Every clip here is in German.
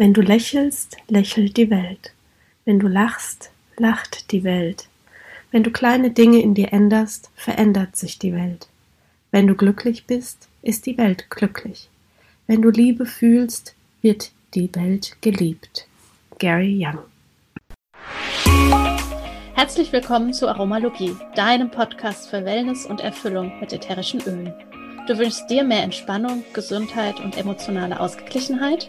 Wenn du lächelst, lächelt die Welt. Wenn du lachst, lacht die Welt. Wenn du kleine Dinge in dir änderst, verändert sich die Welt. Wenn du glücklich bist, ist die Welt glücklich. Wenn du Liebe fühlst, wird die Welt geliebt. Gary Young. Herzlich willkommen zu Aromalogie, deinem Podcast für Wellness und Erfüllung mit ätherischen Ölen. Du wünschst dir mehr Entspannung, Gesundheit und emotionale Ausgeglichenheit?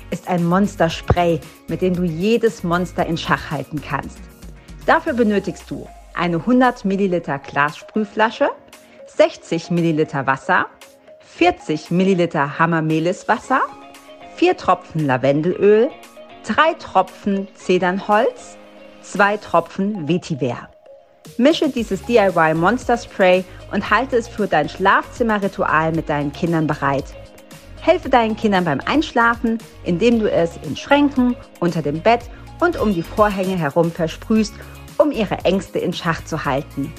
ist ein Monster-Spray, mit dem du jedes Monster in Schach halten kannst. Dafür benötigst du eine 100 Milliliter Glassprühflasche, 60 Milliliter Wasser, 40 Milliliter Hammermeliswasser, 4 Tropfen Lavendelöl, 3 Tropfen Zedernholz, 2 Tropfen Vetiver. Mische dieses DIY Monster Spray und halte es für dein Schlafzimmerritual mit deinen Kindern bereit. Helfe deinen Kindern beim Einschlafen, indem du es in Schränken, unter dem Bett und um die Vorhänge herum versprühst, um ihre Ängste in Schach zu halten.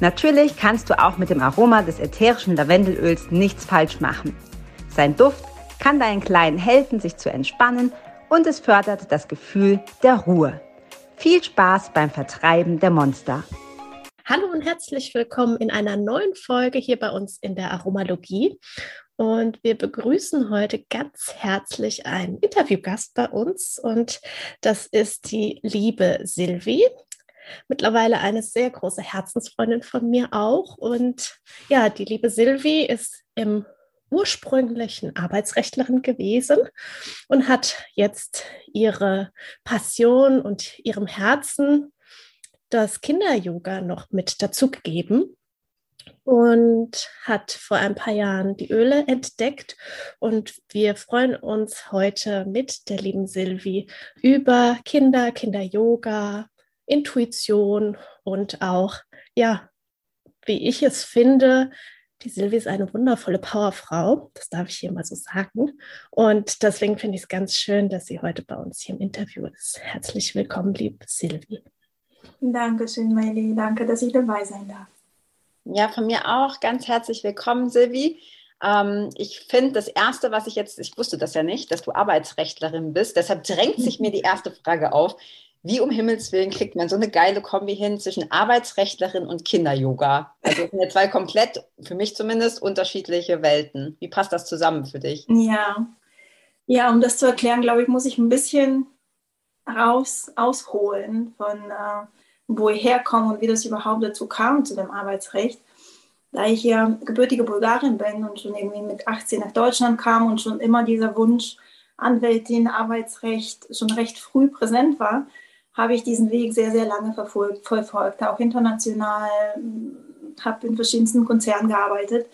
Natürlich kannst du auch mit dem Aroma des ätherischen Lavendelöls nichts falsch machen. Sein Duft kann deinen Kleinen helfen, sich zu entspannen und es fördert das Gefühl der Ruhe. Viel Spaß beim Vertreiben der Monster. Hallo und herzlich willkommen in einer neuen Folge hier bei uns in der Aromalogie. Und wir begrüßen heute ganz herzlich einen Interviewgast bei uns. Und das ist die liebe Silvi. Mittlerweile eine sehr große Herzensfreundin von mir auch. Und ja, die liebe Silvi ist im ursprünglichen Arbeitsrechtlerin gewesen und hat jetzt ihre Passion und ihrem Herzen das Kinder-Yoga noch mit dazugegeben und hat vor ein paar Jahren die Öle entdeckt. Und wir freuen uns heute mit der lieben Silvi über Kinder, Kinder-Yoga, Intuition und auch, ja, wie ich es finde, die Silvi ist eine wundervolle Powerfrau, das darf ich hier mal so sagen. Und deswegen finde ich es ganz schön, dass sie heute bei uns hier im Interview ist. Herzlich willkommen, liebe Silvi. Dankeschön, Maili. Danke, dass ich dabei sein darf. Ja, von mir auch ganz herzlich willkommen, Silvi. Ähm, ich finde, das Erste, was ich jetzt, ich wusste das ja nicht, dass du Arbeitsrechtlerin bist. Deshalb drängt sich mir die erste Frage auf. Wie um Himmels Willen kriegt man so eine geile Kombi hin zwischen Arbeitsrechtlerin und Kinder-Yoga? Also das sind ja zwei komplett, für mich zumindest, unterschiedliche Welten. Wie passt das zusammen für dich? Ja, ja um das zu erklären, glaube ich, muss ich ein bisschen raus, ausholen von, äh, wo ich herkomme und wie das überhaupt dazu kam, zu dem Arbeitsrecht. Da ich ja gebürtige Bulgarin bin und schon irgendwie mit 18 nach Deutschland kam und schon immer dieser Wunsch, Anwältin, Arbeitsrecht schon recht früh präsent war, habe ich diesen Weg sehr, sehr lange verfolgt, verfolgt auch international, habe in verschiedensten Konzernen gearbeitet.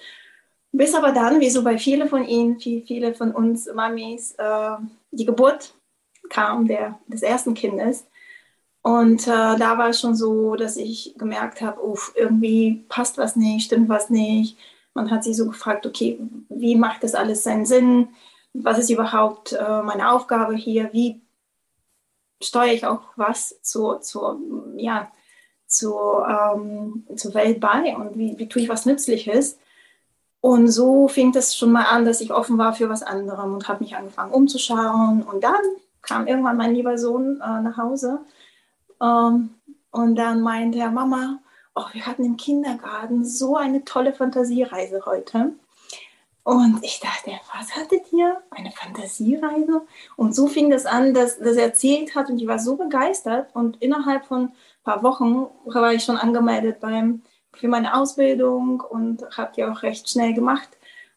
Bis aber dann, wie so bei vielen von Ihnen, viele von uns Mamis, äh, die Geburt kam der, des ersten Kindes. Und äh, da war es schon so, dass ich gemerkt habe, irgendwie passt was nicht, stimmt was nicht. Man hat sich so gefragt, okay, wie macht das alles seinen Sinn? Was ist überhaupt äh, meine Aufgabe hier? Wie steuere ich auch was zur, zur, ja, zur, ähm, zur Welt bei und wie, wie tue ich was Nützliches? Und so fing das schon mal an, dass ich offen war für was anderes und habe mich angefangen umzuschauen. Und dann kam irgendwann mein lieber Sohn äh, nach Hause und dann meinte er, Mama, oh, wir hatten im Kindergarten so eine tolle Fantasiereise heute. Und ich dachte, was hattet ihr? Eine Fantasiereise? Und so fing das an, dass, dass er erzählt hat und ich war so begeistert. Und innerhalb von ein paar Wochen war ich schon angemeldet beim, für meine Ausbildung und habe die auch recht schnell gemacht.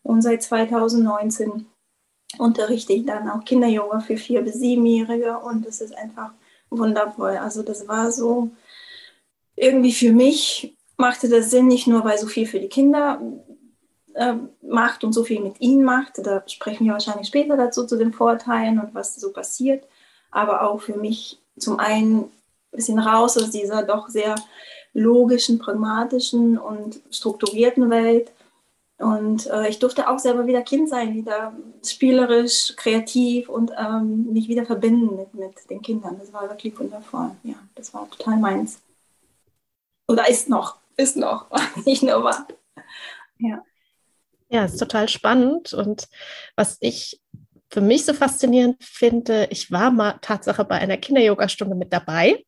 Und seit 2019 unterrichte ich dann auch Kinderyoga für vier bis siebenjährige und das ist einfach wundervoll. Also das war so irgendwie für mich machte das Sinn, nicht nur weil so viel für die Kinder äh, macht und so viel mit ihnen macht. Da sprechen wir wahrscheinlich später dazu zu den Vorteilen und was so passiert. aber auch für mich zum einen ein bisschen raus aus dieser doch sehr logischen, pragmatischen und strukturierten Welt. Und äh, ich durfte auch selber wieder Kind sein, wieder spielerisch, kreativ und ähm, mich wieder verbinden mit, mit den Kindern. Das war wirklich wundervoll. Ja, das war total meins. Oder ist noch, ist noch, nicht nur war. Ja. Ja, ist total spannend. Und was ich für mich so faszinierend finde, ich war mal Tatsache bei einer Kinder-Yoga-Stunde mit dabei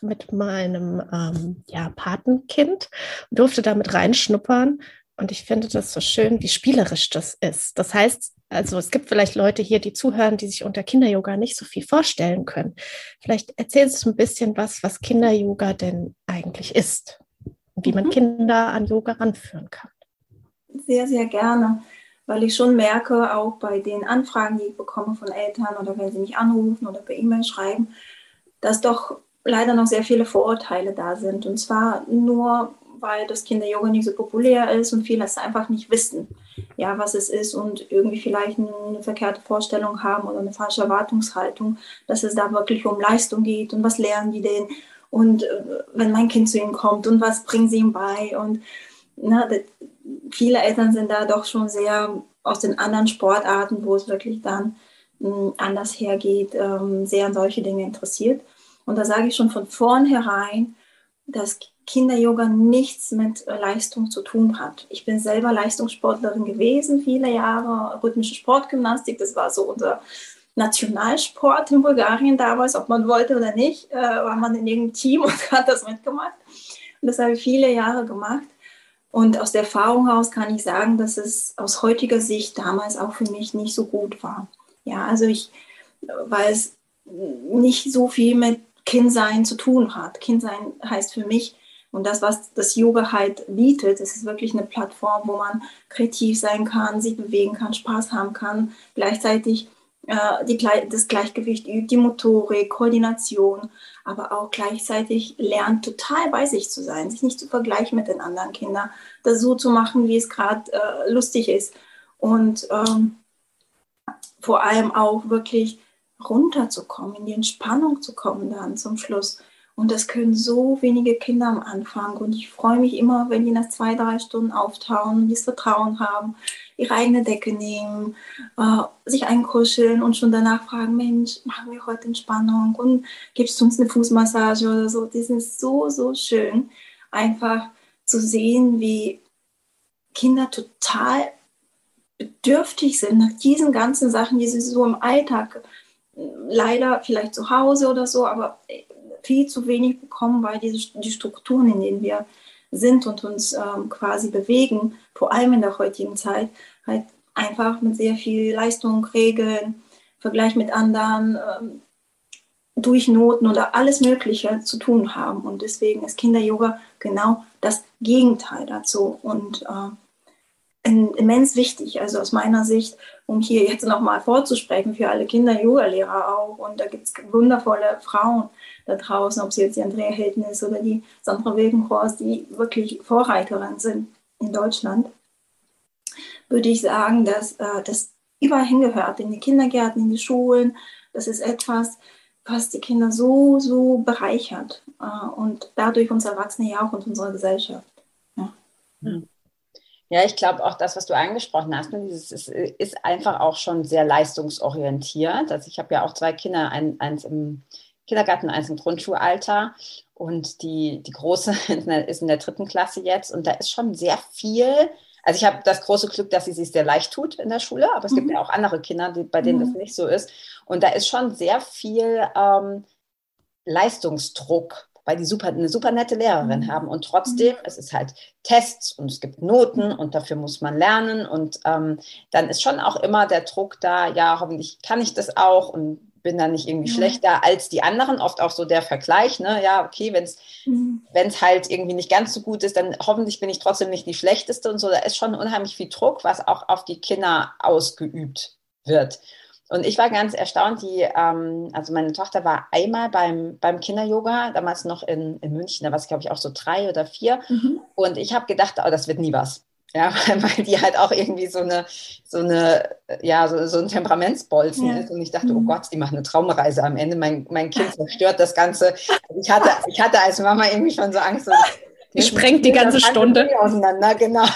mit meinem ähm, ja, Patenkind und durfte damit reinschnuppern. Und ich finde das so schön, wie spielerisch das ist. Das heißt, also es gibt vielleicht Leute hier, die zuhören, die sich unter Kinder-Yoga nicht so viel vorstellen können. Vielleicht erzählst du ein bisschen was, was Kinder-Yoga denn eigentlich ist und wie man mhm. Kinder an Yoga ranführen kann. Sehr, sehr gerne, weil ich schon merke, auch bei den Anfragen, die ich bekomme von Eltern oder wenn sie mich anrufen oder per E-Mail schreiben, dass doch leider noch sehr viele Vorurteile da sind. Und zwar nur, weil das Kinder-Yoga nicht so populär ist und viele es einfach nicht wissen, ja, was es ist und irgendwie vielleicht eine verkehrte Vorstellung haben oder eine falsche Erwartungshaltung, dass es da wirklich um Leistung geht und was lernen die denn und äh, wenn mein Kind zu ihnen kommt und was bringen sie ihm bei und na, das, viele Eltern sind da doch schon sehr aus den anderen Sportarten, wo es wirklich dann hm, anders hergeht, ähm, sehr an solche Dinge interessiert. Und da sage ich schon von vornherein, dass Kinder-Yoga nichts mit äh, Leistung zu tun hat. Ich bin selber Leistungssportlerin gewesen, viele Jahre rhythmische Sportgymnastik. Das war so unser Nationalsport in Bulgarien damals, ob man wollte oder nicht, äh, war man in irgendeinem Team und hat das mitgemacht. Und das habe ich viele Jahre gemacht. Und aus der Erfahrung heraus kann ich sagen, dass es aus heutiger Sicht damals auch für mich nicht so gut war. Ja, also ich, weil es nicht so viel mit Kindsein zu tun hat. Kindsein heißt für mich, und das, was das Yoga halt bietet, es ist wirklich eine Plattform, wo man kreativ sein kann, sich bewegen kann, Spaß haben kann, gleichzeitig äh, die, das Gleichgewicht übt, die Motorik, Koordination, aber auch gleichzeitig lernt, total bei sich zu sein, sich nicht zu vergleichen mit den anderen Kindern, das so zu machen, wie es gerade äh, lustig ist. Und ähm, vor allem auch wirklich runterzukommen, in die Entspannung zu kommen dann zum Schluss. Und das können so wenige Kinder am Anfang. Und ich freue mich immer, wenn die nach zwei, drei Stunden auftauen und das Vertrauen haben, ihre eigene Decke nehmen, äh, sich einkuscheln und schon danach fragen, Mensch, machen wir heute Entspannung und gibst du uns eine Fußmassage oder so. Das ist so, so schön, einfach zu sehen, wie Kinder total bedürftig sind nach diesen ganzen Sachen, die sie so im Alltag leider vielleicht zu Hause oder so, aber viel zu wenig bekommen, weil diese, die Strukturen, in denen wir sind und uns ähm, quasi bewegen, vor allem in der heutigen Zeit, halt einfach mit sehr viel Leistung, Regeln, Vergleich mit anderen, ähm, durch Noten oder alles Mögliche zu tun haben. Und deswegen ist Kinder-Yoga genau das Gegenteil dazu. Und äh, immens wichtig, also aus meiner Sicht, um hier jetzt nochmal vorzusprechen für alle Kinder-Yoga-Lehrer auch. Und da gibt es wundervolle Frauen da draußen, ob sie jetzt die Andrea Hilton ist oder die Sandra Wilkenhorst, die wirklich Vorreiterinnen sind in Deutschland, würde ich sagen, dass äh, das überall hingehört, in die Kindergärten, in die Schulen. Das ist etwas, was die Kinder so, so bereichert äh, und dadurch uns Erwachsene ja auch und unsere Gesellschaft. Ja. Mhm. Ja, ich glaube auch das, was du angesprochen hast, ne, dieses ist, ist, einfach auch schon sehr leistungsorientiert. Also ich habe ja auch zwei Kinder, ein, eins im Kindergarten, eins im Grundschulalter und die, die große ist in der dritten Klasse jetzt und da ist schon sehr viel. Also ich habe das große Glück, dass sie sich sehr leicht tut in der Schule, aber es mhm. gibt ja auch andere Kinder, die, bei denen mhm. das nicht so ist. Und da ist schon sehr viel ähm, Leistungsdruck weil die super, eine super nette Lehrerin mhm. haben. Und trotzdem, mhm. es ist halt Tests und es gibt Noten und dafür muss man lernen. Und ähm, dann ist schon auch immer der Druck da, ja, hoffentlich kann ich das auch und bin dann nicht irgendwie mhm. schlechter als die anderen. Oft auch so der Vergleich, ne? Ja, okay, wenn es mhm. halt irgendwie nicht ganz so gut ist, dann hoffentlich bin ich trotzdem nicht die Schlechteste und so. Da ist schon unheimlich viel Druck, was auch auf die Kinder ausgeübt wird. Und ich war ganz erstaunt, die, ähm, also meine Tochter war einmal beim, beim Kinder-Yoga, damals noch in, in München, da war es, glaube ich, auch so drei oder vier. Mhm. Und ich habe gedacht, oh, das wird nie was. Ja, weil die halt auch irgendwie so eine, so eine, ja, so, so ein Temperamentsbolzen ja. ist. Und ich dachte, oh mhm. Gott, die machen eine Traumreise am Ende. Mein, mein Kind zerstört das Ganze. Also ich hatte, ich hatte als Mama irgendwie schon so Angst, so, sprengt die ganze Stunde. Auseinander, genau.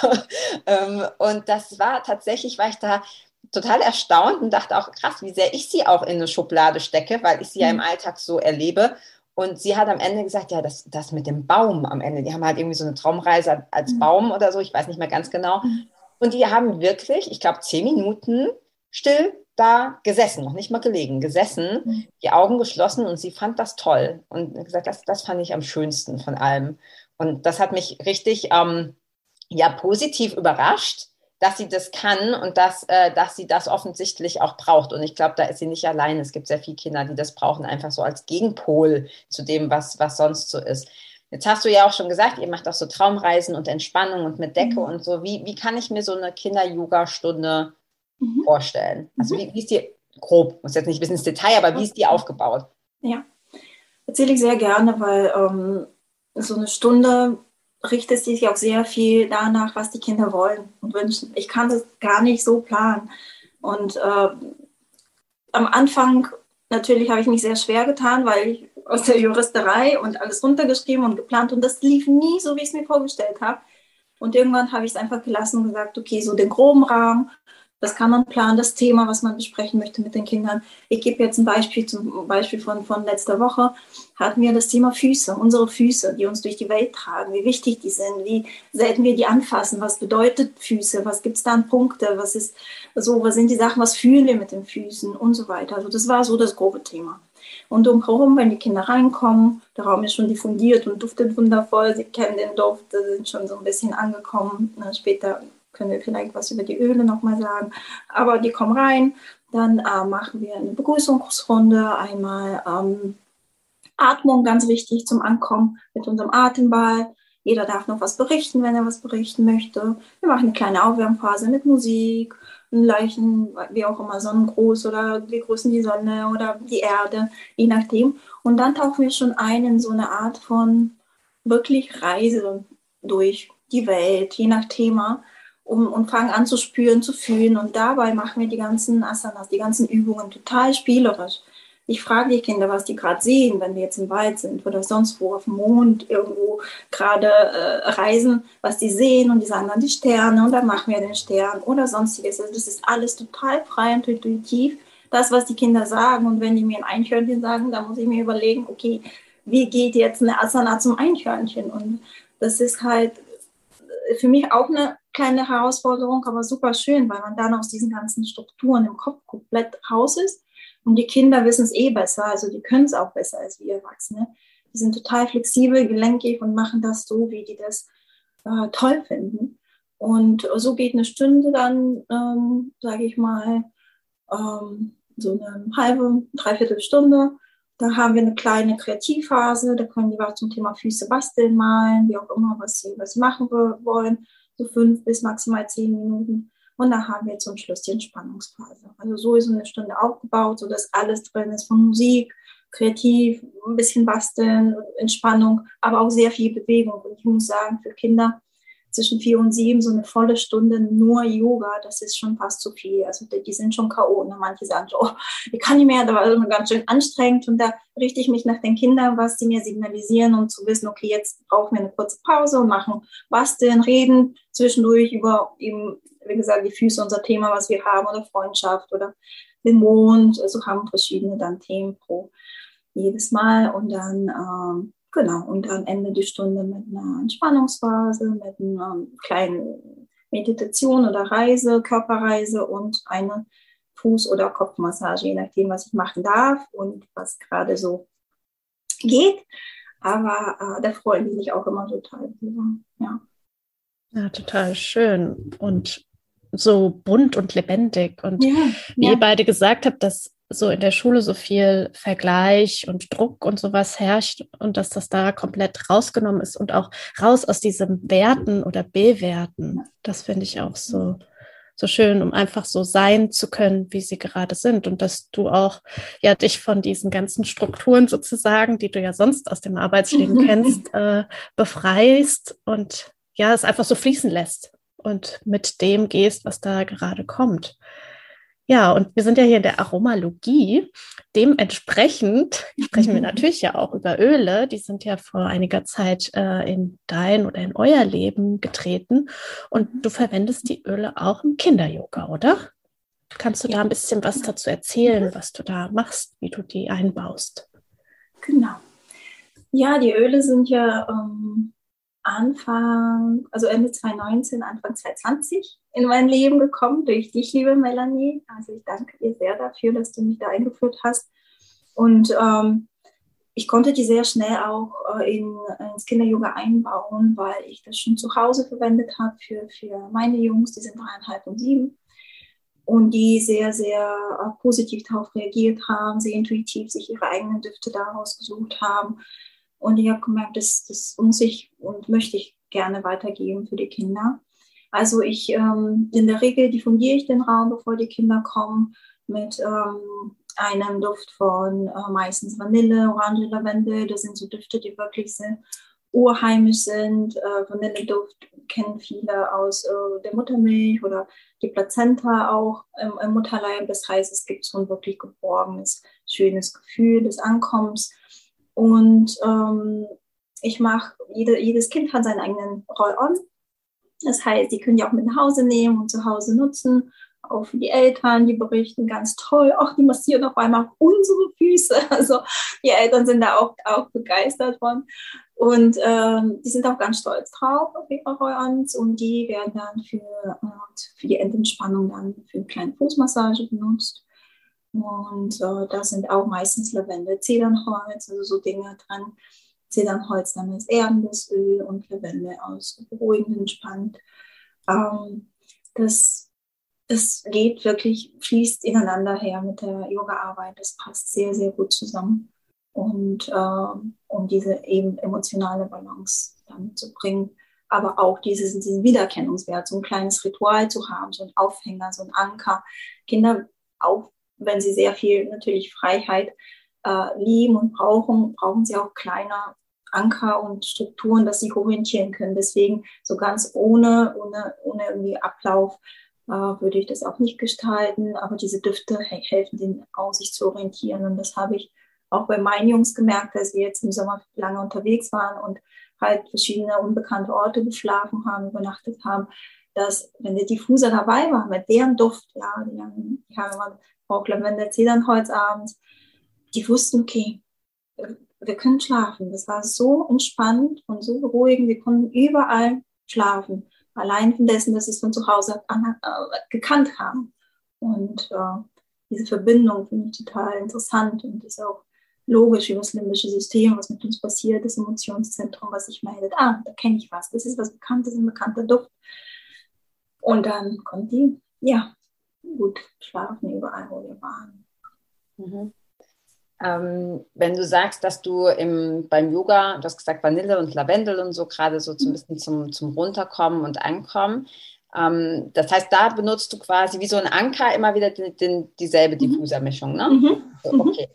Ähm, und das war tatsächlich, war ich da total erstaunt und dachte auch, krass, wie sehr ich sie auch in eine Schublade stecke, weil ich sie ja im mhm. Alltag so erlebe. Und sie hat am Ende gesagt, ja, das, das mit dem Baum am Ende, die haben halt irgendwie so eine Traumreise als mhm. Baum oder so, ich weiß nicht mehr ganz genau. Mhm. Und die haben wirklich, ich glaube, zehn Minuten still da gesessen, noch nicht mal gelegen, gesessen, die Augen geschlossen und sie fand das toll und gesagt, das, das fand ich am schönsten von allem. Und das hat mich richtig ähm, ja, positiv überrascht, dass sie das kann und dass, äh, dass sie das offensichtlich auch braucht. Und ich glaube, da ist sie nicht allein. Es gibt sehr viele Kinder, die das brauchen, einfach so als Gegenpol zu dem, was, was sonst so ist. Jetzt hast du ja auch schon gesagt, ihr macht auch so Traumreisen und Entspannung und mit Decke mhm. und so. Wie, wie kann ich mir so eine Kinder-Yoga-Stunde mhm. vorstellen? Also mhm. wie, wie ist die, grob, muss jetzt nicht bis ins Detail, aber wie ist die aufgebaut? Ja, erzähle ich sehr gerne, weil ähm, so eine Stunde richtet sich auch sehr viel danach, was die Kinder wollen und wünschen. Ich kann das gar nicht so planen. Und äh, am Anfang natürlich habe ich mich sehr schwer getan, weil ich aus der Juristerei und alles runtergeschrieben und geplant und das lief nie so, wie ich es mir vorgestellt habe. Und irgendwann habe ich es einfach gelassen und gesagt, okay, so den groben Rahmen das kann man planen, das Thema, was man besprechen möchte mit den Kindern. Ich gebe jetzt ein Beispiel, zum Beispiel von, von letzter Woche, hatten wir das Thema Füße, unsere Füße, die uns durch die Welt tragen, wie wichtig die sind, wie selten wir die anfassen, was bedeutet Füße, was gibt es da an Punkte, was ist so, was sind die Sachen, was fühlen wir mit den Füßen und so weiter. Also das war so das grobe Thema. Und umherum, wenn die Kinder reinkommen, der Raum ist schon diffundiert und duftet wundervoll, sie kennen den Duft, sind schon so ein bisschen angekommen. Später können wir vielleicht was über die Öle nochmal sagen. Aber die kommen rein, dann äh, machen wir eine Begrüßungsrunde, einmal ähm, Atmung, ganz wichtig zum Ankommen mit unserem Atemball. Jeder darf noch was berichten, wenn er was berichten möchte. Wir machen eine kleine Aufwärmphase mit Musik, einen leichten, wie auch immer, Sonnengruß oder wir grüßen die Sonne oder die Erde, je nachdem. Und dann tauchen wir schon ein in so eine Art von wirklich Reise durch die Welt, je nach Thema um, und fangen an zu spüren, zu fühlen. Und dabei machen wir die ganzen Asanas, die ganzen Übungen total spielerisch. Ich frage die Kinder, was die gerade sehen, wenn wir jetzt im Wald sind oder sonst wo auf dem Mond irgendwo gerade äh, reisen, was die sehen und die sagen dann die Sterne und dann machen wir den Stern oder sonstiges. Also das ist alles total frei und intuitiv, das, was die Kinder sagen. Und wenn die mir ein Einhörnchen sagen, dann muss ich mir überlegen, okay, wie geht jetzt eine Asana zum Einhörnchen? Und das ist halt für mich auch eine kleine Herausforderung, aber super schön, weil man dann aus diesen ganzen Strukturen im Kopf komplett raus ist. Und die Kinder wissen es eh besser, also die können es auch besser als wir Erwachsene. Die sind total flexibel, gelenkig und machen das so, wie die das äh, toll finden. Und so geht eine Stunde dann, ähm, sage ich mal, ähm, so eine halbe, dreiviertel Stunde. Da haben wir eine kleine Kreativphase, da können die was zum Thema Füße basteln, malen, wie auch immer, was sie, was sie machen wollen so fünf bis maximal zehn Minuten. Und dann haben wir zum Schluss die Entspannungsphase. Also so ist eine Stunde aufgebaut, sodass alles drin ist von Musik, kreativ, ein bisschen basteln, Entspannung, aber auch sehr viel Bewegung. Und ich muss sagen, für Kinder zwischen vier und sieben so eine volle Stunde nur Yoga, das ist schon fast zu viel. Also die, die sind schon K.O. Ne? Manche sagen so, oh, ich kann nicht mehr, das war ganz schön anstrengend. Und da richte ich mich nach den Kindern, was sie mir signalisieren, um zu wissen, okay, jetzt brauchen wir eine kurze Pause und machen basteln, reden zwischendurch über eben, wie gesagt, die Füße, unser Thema, was wir haben, oder Freundschaft oder den Mond. Also haben verschiedene dann Themen pro jedes Mal. Und dann ähm, Genau, und am Ende die Stunde mit einer Entspannungsphase, mit einer kleinen Meditation oder Reise, Körperreise und eine Fuß- oder Kopfmassage, je nachdem, was ich machen darf und was gerade so geht. Aber äh, da freuen die sich auch immer total drüber. Ja. ja, total schön und so bunt und lebendig. Und ja, wie ja. ihr beide gesagt habt, dass so in der Schule so viel Vergleich und Druck und sowas herrscht und dass das da komplett rausgenommen ist und auch raus aus diesem Werten oder Bewerten. Das finde ich auch so, so schön, um einfach so sein zu können, wie sie gerade sind und dass du auch ja dich von diesen ganzen Strukturen sozusagen, die du ja sonst aus dem Arbeitsleben kennst, äh, befreist und ja, es einfach so fließen lässt. und mit dem gehst, was da gerade kommt. Ja, und wir sind ja hier in der Aromalogie. Dementsprechend sprechen wir natürlich ja auch über Öle. Die sind ja vor einiger Zeit äh, in dein oder in euer Leben getreten. Und du verwendest die Öle auch im Kinder-Yoga, oder? Kannst du da ein bisschen was dazu erzählen, was du da machst, wie du die einbaust? Genau. Ja, die Öle sind ja ähm, Anfang, also Ende 2019, Anfang 2020 in mein Leben gekommen durch dich, liebe Melanie. Also ich danke dir sehr dafür, dass du mich da eingeführt hast. Und ähm, ich konnte die sehr schnell auch äh, in, ins Kinder-Yoga einbauen, weil ich das schon zu Hause verwendet habe für, für meine Jungs, die sind dreieinhalb und sieben. Und die sehr, sehr äh, positiv darauf reagiert haben, sehr intuitiv sich ihre eigenen Düfte daraus gesucht haben und ich habe gemerkt, das, das muss ich und möchte ich gerne weitergeben für die Kinder. Also ich ähm, in der Regel diffundiere ich den Raum, bevor die Kinder kommen, mit ähm, einem Duft von äh, meistens Vanille, Orange, Lavendel. Das sind so Düfte, die wirklich sehr urheimisch sind. Äh, Vanilleduft kennen viele aus äh, der Muttermilch oder die Plazenta auch im, Mutterleib. Das heißt, es gibt so ein wirklich geborgenes, schönes Gefühl des Ankommens. Und ähm, ich mache, jede, jedes Kind hat seinen eigenen Roll-On. Das heißt, die können die auch mit nach Hause nehmen und zu Hause nutzen. Auch für die Eltern, die berichten ganz toll. Auch die massieren auf einmal unsere Füße. Also die Eltern sind da auch, auch begeistert von. Und ähm, die sind auch ganz stolz drauf auf ihre Roll-Ons. Und die werden dann für, äh, für die Endentspannung dann für eine kleine Fußmassage benutzt. Und äh, da sind auch meistens Lavendel, Zedernholz, also so Dinge dran. Zedernholz dann ist erdendes Öl und Lavendel aus beruhigend entspannt. Ähm, das, das geht wirklich, fließt ineinander her mit der Yoga-Arbeit. Das passt sehr, sehr gut zusammen. Und äh, um diese eben emotionale Balance dann zu bringen aber auch dieses, diesen Wiedererkennungswert, so ein kleines Ritual zu haben, so ein Aufhänger, so ein Anker. Kinder auch wenn sie sehr viel natürlich Freiheit äh, lieben und brauchen, brauchen sie auch kleine Anker und Strukturen, dass sie orientieren können. Deswegen so ganz ohne, ohne, ohne irgendwie Ablauf äh, würde ich das auch nicht gestalten. Aber diese Düfte helfen denen auch, sich zu orientieren. Und das habe ich auch bei meinen Jungs gemerkt, dass wir jetzt im Sommer lange unterwegs waren und halt verschiedene unbekannte Orte geschlafen haben, übernachtet haben, dass wenn der Diffuser dabei war, mit deren Duft, ja, die haben, die haben immer auch Lavendel, Zedernholz abends, die wussten, okay, wir können schlafen. Das war so entspannt und so beruhigend. Wir konnten überall schlafen. Allein von dessen, dass sie es von zu Hause an, äh, gekannt haben. Und äh, diese Verbindung finde ich total interessant und ist auch logisch über das limbische System, was mit uns passiert, das Emotionszentrum, was sich meldet. Ah, da kenne ich was. Das ist was Bekanntes, ein bekannter Duft. Und dann kommt die, ja, gut schlafen überall, wo wir waren. Mhm. Ähm, wenn du sagst, dass du im, beim Yoga, du hast gesagt Vanille und Lavendel und so, gerade so ein bisschen zum, zum Runterkommen und Ankommen. Ähm, das heißt, da benutzt du quasi wie so ein Anker immer wieder den, den, dieselbe mhm. Diffusermischung, ne? Mhm. So, mhm. okay.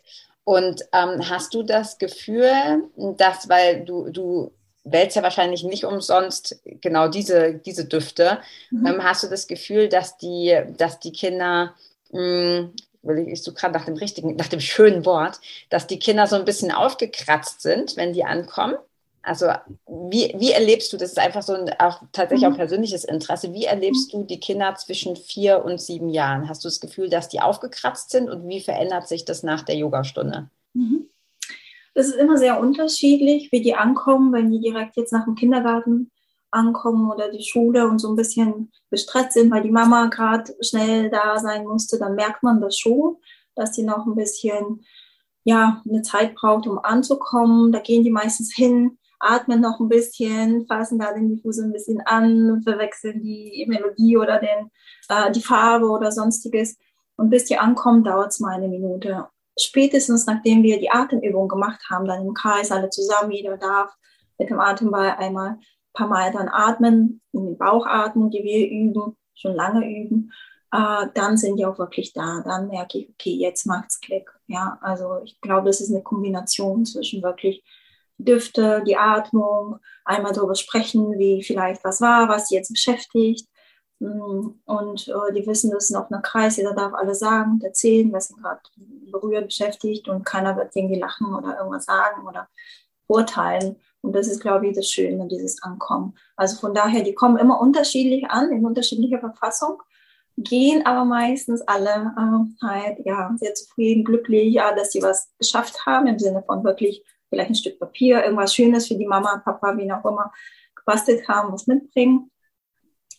Und ähm, hast du das Gefühl, dass, weil du, du wählst ja wahrscheinlich nicht umsonst genau diese, diese Düfte. Mhm. Ähm, hast du das Gefühl, dass die, dass die Kinder, mh, hm, ich suche gerade nach dem richtigen, nach dem schönen Wort, dass die Kinder so ein bisschen aufgekratzt sind, wenn die ankommen? Also wie, wie erlebst du, das ist einfach so ein auch tatsächlich mhm. auch persönliches Interesse, wie erlebst du die Kinder zwischen vier und sieben Jahren? Hast du das Gefühl, dass die aufgekratzt sind und wie verändert sich das nach der Yogastunde? Mhm. Das ist immer sehr unterschiedlich, wie die ankommen, wenn die direkt jetzt nach dem Kindergarten ankommen oder die Schule und so ein bisschen gestresst sind, weil die Mama gerade schnell da sein musste, dann merkt man das schon, dass die noch ein bisschen ja, eine Zeit braucht, um anzukommen. Da gehen die meistens hin, atmen noch ein bisschen, fassen da den Diffus ein bisschen an, verwechseln die Melodie oder den, äh, die Farbe oder sonstiges. Und bis die ankommen, dauert es mal eine Minute spätestens nachdem wir die Atemübung gemacht haben, dann im Kreis alle zusammen, jeder darf mit dem Atemball einmal ein paar Mal dann atmen, in die Bauchatmung, die wir üben, schon lange üben, äh, dann sind die auch wirklich da. Dann merke ich, okay, jetzt macht's Klick. Ja, also ich glaube, das ist eine Kombination zwischen wirklich Düfte, die Atmung, einmal darüber sprechen, wie vielleicht was war, was jetzt beschäftigt, und äh, die wissen, das ist noch ein Kreis, jeder darf alles sagen und erzählen, was ihn gerade berührt, beschäftigt und keiner wird irgendwie lachen oder irgendwas sagen oder urteilen. Und das ist, glaube ich, das Schöne, dieses Ankommen. Also von daher, die kommen immer unterschiedlich an, in unterschiedlicher Verfassung, gehen aber meistens alle äh, halt, ja, sehr zufrieden, glücklich, ja, dass sie was geschafft haben, im Sinne von wirklich vielleicht ein Stück Papier, irgendwas Schönes für die Mama, Papa, wie auch immer, gebastelt haben, was mitbringen.